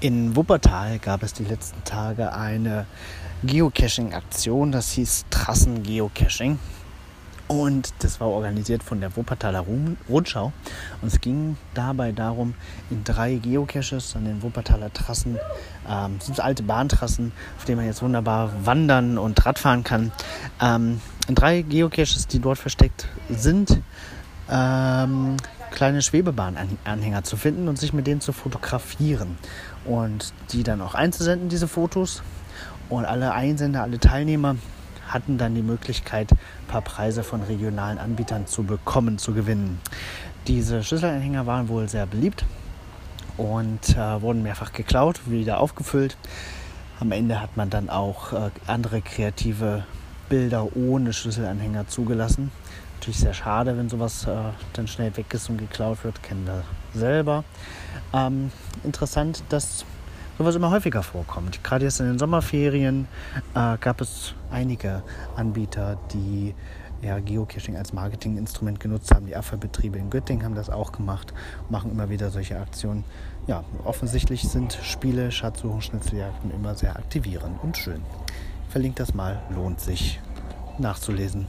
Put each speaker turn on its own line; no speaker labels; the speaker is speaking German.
In Wuppertal gab es die letzten Tage eine Geocaching-Aktion, das hieß Trassen-Geocaching. Und das war organisiert von der Wuppertaler Rundschau. Und es ging dabei darum, in drei Geocaches an den Wuppertaler Trassen, ähm, sind alte Bahntrassen, auf denen man jetzt wunderbar wandern und Radfahren kann, ähm, in drei Geocaches, die dort versteckt sind, ähm, kleine Schwebebahnanhänger zu finden und sich mit denen zu fotografieren und die dann auch einzusenden, diese Fotos. Und alle Einsender, alle Teilnehmer hatten dann die Möglichkeit, ein paar Preise von regionalen Anbietern zu bekommen, zu gewinnen. Diese Schlüsselanhänger waren wohl sehr beliebt und äh, wurden mehrfach geklaut, wieder aufgefüllt. Am Ende hat man dann auch äh, andere kreative Bilder ohne Schlüsselanhänger zugelassen. Natürlich sehr schade, wenn sowas äh, dann schnell weg ist und geklaut wird, kennen wir selber. Ähm, interessant, dass sowas immer häufiger vorkommt. Gerade jetzt in den Sommerferien äh, gab es einige Anbieter, die ja, Geocaching als Marketinginstrument genutzt haben. Die Abfallbetriebe in Göttingen haben das auch gemacht, machen immer wieder solche Aktionen. Ja, offensichtlich sind Spiele, Schatzsuchen, Schnitzeljagden immer sehr aktivierend und schön. Verlinkt das mal, lohnt sich nachzulesen.